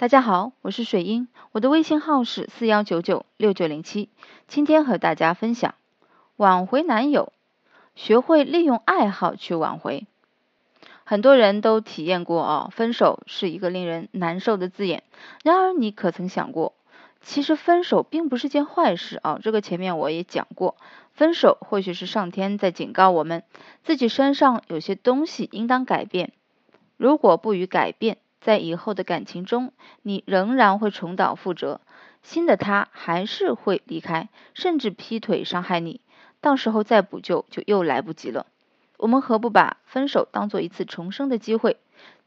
大家好，我是水英，我的微信号是四幺九九六九零七。今天和大家分享挽回男友，学会利用爱好去挽回。很多人都体验过啊，分手是一个令人难受的字眼。然而，你可曾想过，其实分手并不是件坏事啊？这个前面我也讲过，分手或许是上天在警告我们，自己身上有些东西应当改变。如果不予改变，在以后的感情中，你仍然会重蹈覆辙，新的他还是会离开，甚至劈腿伤害你，到时候再补救就又来不及了。我们何不把分手当做一次重生的机会？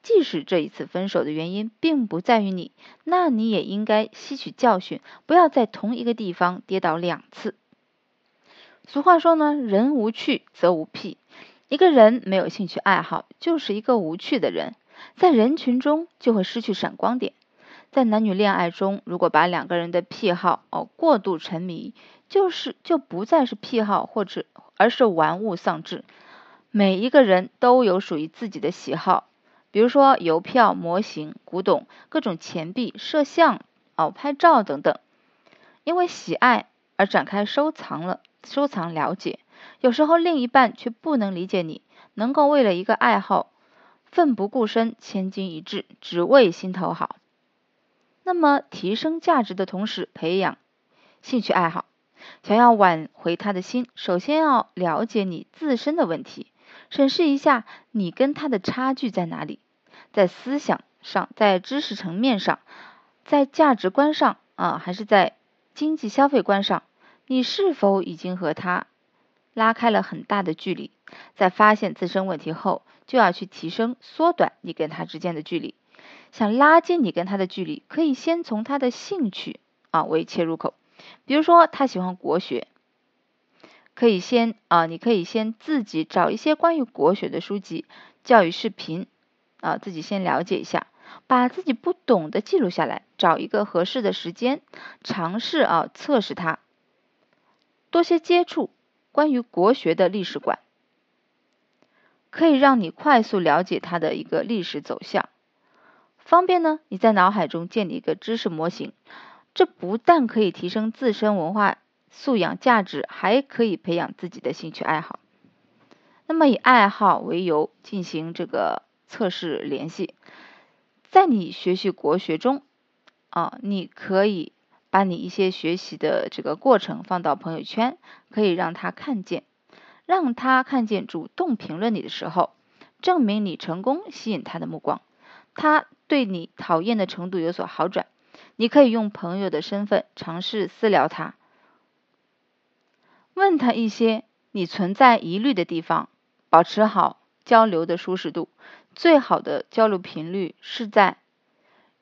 即使这一次分手的原因并不在于你，那你也应该吸取教训，不要在同一个地方跌倒两次。俗话说呢，人无趣则无癖，一个人没有兴趣爱好，就是一个无趣的人。在人群中就会失去闪光点。在男女恋爱中，如果把两个人的癖好哦过度沉迷，就是就不再是癖好，或者而是玩物丧志。每一个人都有属于自己的喜好，比如说邮票、模型、古董、各种钱币、摄像哦、拍照等等。因为喜爱而展开收藏了，收藏了解。有时候另一半却不能理解你，能够为了一个爱好。奋不顾身，千金一掷，只为心头好。那么，提升价值的同时，培养兴趣爱好，想要挽回他的心，首先要了解你自身的问题，审视一下你跟他的差距在哪里，在思想上，在知识层面上，在价值观上啊，还是在经济消费观上，你是否已经和他拉开了很大的距离？在发现自身问题后。就要去提升、缩短你跟他之间的距离。想拉近你跟他的距离，可以先从他的兴趣啊为切入口。比如说，他喜欢国学，可以先啊，你可以先自己找一些关于国学的书籍、教育视频啊，自己先了解一下，把自己不懂的记录下来，找一个合适的时间，尝试啊测试他，多些接触关于国学的历史馆。可以让你快速了解它的一个历史走向，方便呢？你在脑海中建立一个知识模型，这不但可以提升自身文化素养价值，还可以培养自己的兴趣爱好。那么以爱好为由进行这个测试联系，在你学习国学中啊，你可以把你一些学习的这个过程放到朋友圈，可以让他看见。让他看见主动评论你的时候，证明你成功吸引他的目光，他对你讨厌的程度有所好转。你可以用朋友的身份尝试私聊他，问他一些你存在疑虑的地方，保持好交流的舒适度。最好的交流频率是在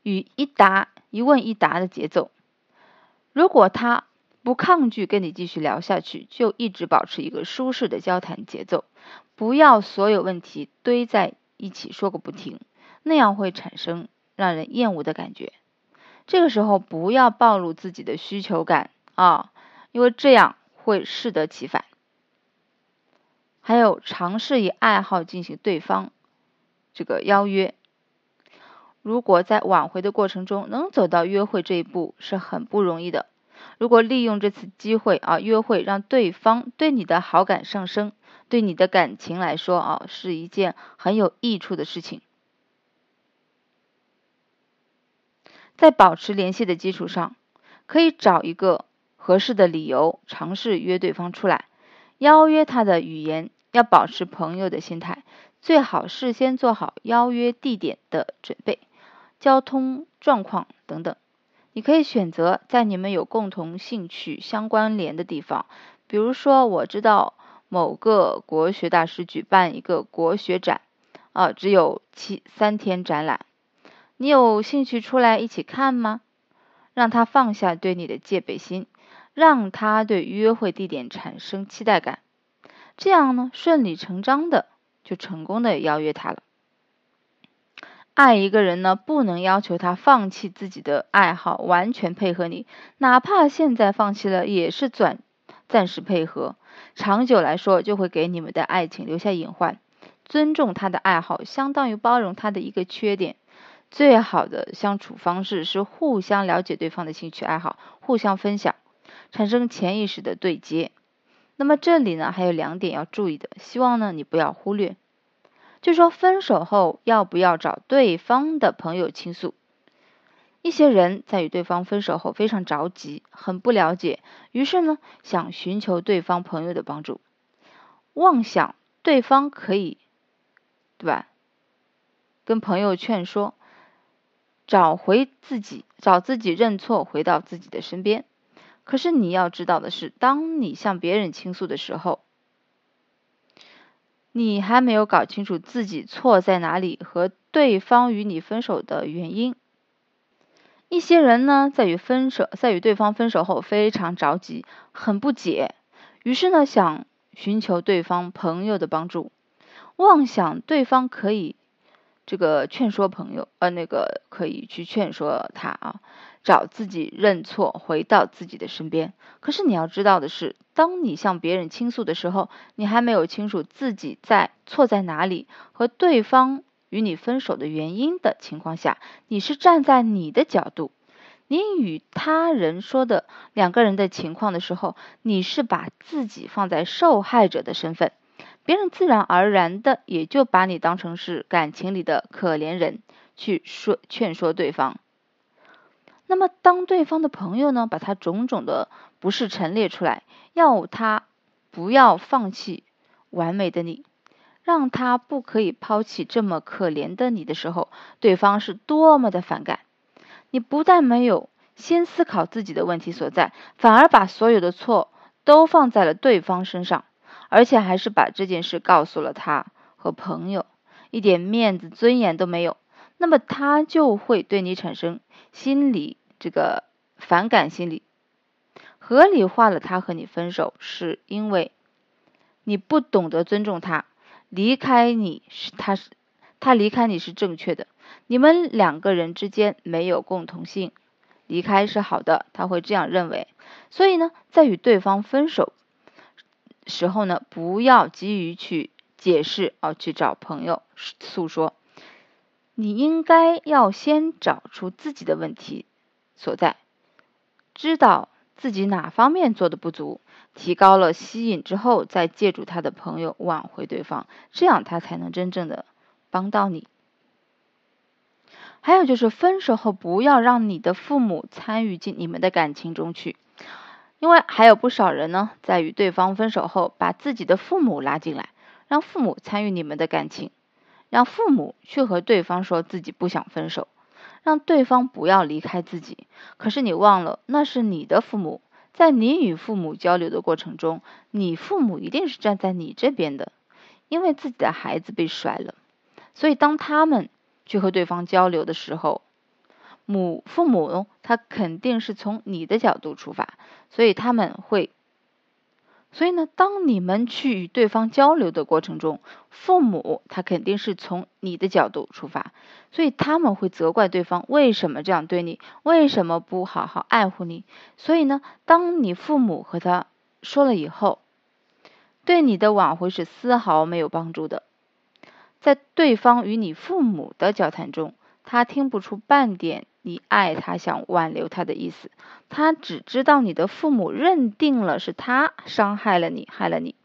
与一答一问一答的节奏。如果他。不抗拒跟你继续聊下去，就一直保持一个舒适的交谈节奏，不要所有问题堆在一起说个不停，那样会产生让人厌恶的感觉。这个时候不要暴露自己的需求感啊，因为这样会适得其反。还有尝试以爱好进行对方这个邀约，如果在挽回的过程中能走到约会这一步，是很不容易的。如果利用这次机会啊，约会让对方对你的好感上升，对你的感情来说啊，是一件很有益处的事情。在保持联系的基础上，可以找一个合适的理由，尝试约对方出来。邀约他的语言要保持朋友的心态，最好事先做好邀约地点的准备、交通状况等等。你可以选择在你们有共同兴趣相关联的地方，比如说，我知道某个国学大师举办一个国学展，啊，只有七三天展览，你有兴趣出来一起看吗？让他放下对你的戒备心，让他对约会地点产生期待感，这样呢，顺理成章的就成功的邀约他了。爱一个人呢，不能要求他放弃自己的爱好，完全配合你，哪怕现在放弃了，也是暂暂时配合，长久来说就会给你们的爱情留下隐患。尊重他的爱好，相当于包容他的一个缺点。最好的相处方式是互相了解对方的兴趣爱好，互相分享，产生潜意识的对接。那么这里呢还有两点要注意的，希望呢你不要忽略。就说分手后要不要找对方的朋友倾诉？一些人在与对方分手后非常着急，很不了解，于是呢想寻求对方朋友的帮助，妄想对方可以，对吧？跟朋友劝说，找回自己，找自己认错，回到自己的身边。可是你要知道的是，当你向别人倾诉的时候，你还没有搞清楚自己错在哪里和对方与你分手的原因。一些人呢，在与分手，在与对方分手后非常着急，很不解，于是呢，想寻求对方朋友的帮助，妄想对方可以这个劝说朋友，呃，那个可以去劝说他啊，找自己认错，回到自己的身边。可是你要知道的是，当你向别人倾诉的时候，你还没有清楚自己在错在哪里，和对方。与你分手的原因的情况下，你是站在你的角度，你与他人说的两个人的情况的时候，你是把自己放在受害者的身份，别人自然而然的也就把你当成是感情里的可怜人去说劝说对方。那么当对方的朋友呢，把他种种的不是陈列出来，要他不要放弃完美的你。让他不可以抛弃这么可怜的你的时候，对方是多么的反感。你不但没有先思考自己的问题所在，反而把所有的错都放在了对方身上，而且还是把这件事告诉了他和朋友，一点面子尊严都没有。那么他就会对你产生心理这个反感心理，合理化了他和你分手，是因为你不懂得尊重他。离开你是他是他离开你是正确的，你们两个人之间没有共同性，离开是好的，他会这样认为。所以呢，在与对方分手时候呢，不要急于去解释啊，去找朋友诉说，你应该要先找出自己的问题所在，知道自己哪方面做的不足。提高了吸引之后，再借助他的朋友挽回对方，这样他才能真正的帮到你。还有就是分手后不要让你的父母参与进你们的感情中去，因为还有不少人呢，在与对方分手后，把自己的父母拉进来，让父母参与你们的感情，让父母去和对方说自己不想分手，让对方不要离开自己。可是你忘了，那是你的父母。在你与父母交流的过程中，你父母一定是站在你这边的，因为自己的孩子被甩了，所以当他们去和对方交流的时候，母父母他肯定是从你的角度出发，所以他们会。所以呢，当你们去与对方交流的过程中，父母他肯定是从你的角度出发，所以他们会责怪对方为什么这样对你，为什么不好好爱护你。所以呢，当你父母和他说了以后，对你的挽回是丝毫没有帮助的。在对方与你父母的交谈中，他听不出半点。你爱他，想挽留他的意思，他只知道你的父母认定了是他伤害了你，害了你，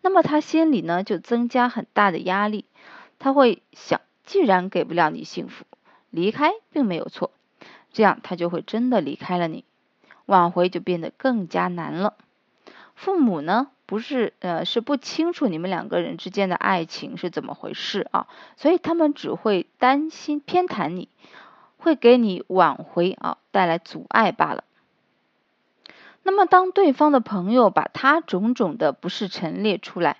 那么他心里呢就增加很大的压力，他会想，既然给不了你幸福，离开并没有错，这样他就会真的离开了你，挽回就变得更加难了。父母呢不是呃是不清楚你们两个人之间的爱情是怎么回事啊，所以他们只会担心偏袒你。会给你挽回啊带来阻碍罢了。那么，当对方的朋友把他种种的不是陈列出来，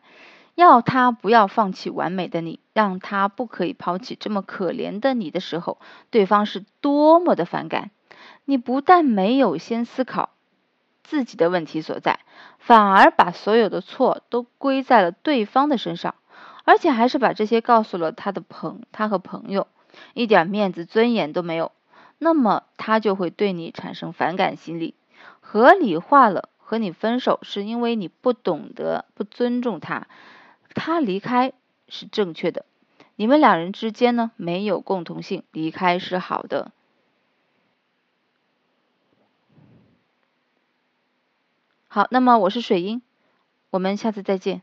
要他不要放弃完美的你，让他不可以抛弃这么可怜的你的时候，对方是多么的反感。你不但没有先思考自己的问题所在，反而把所有的错都归在了对方的身上，而且还是把这些告诉了他的朋他和朋友。一点面子尊严都没有，那么他就会对你产生反感心理，合理化了和你分手是因为你不懂得不尊重他，他离开是正确的，你们两人之间呢没有共同性，离开是好的。好，那么我是水英，我们下次再见。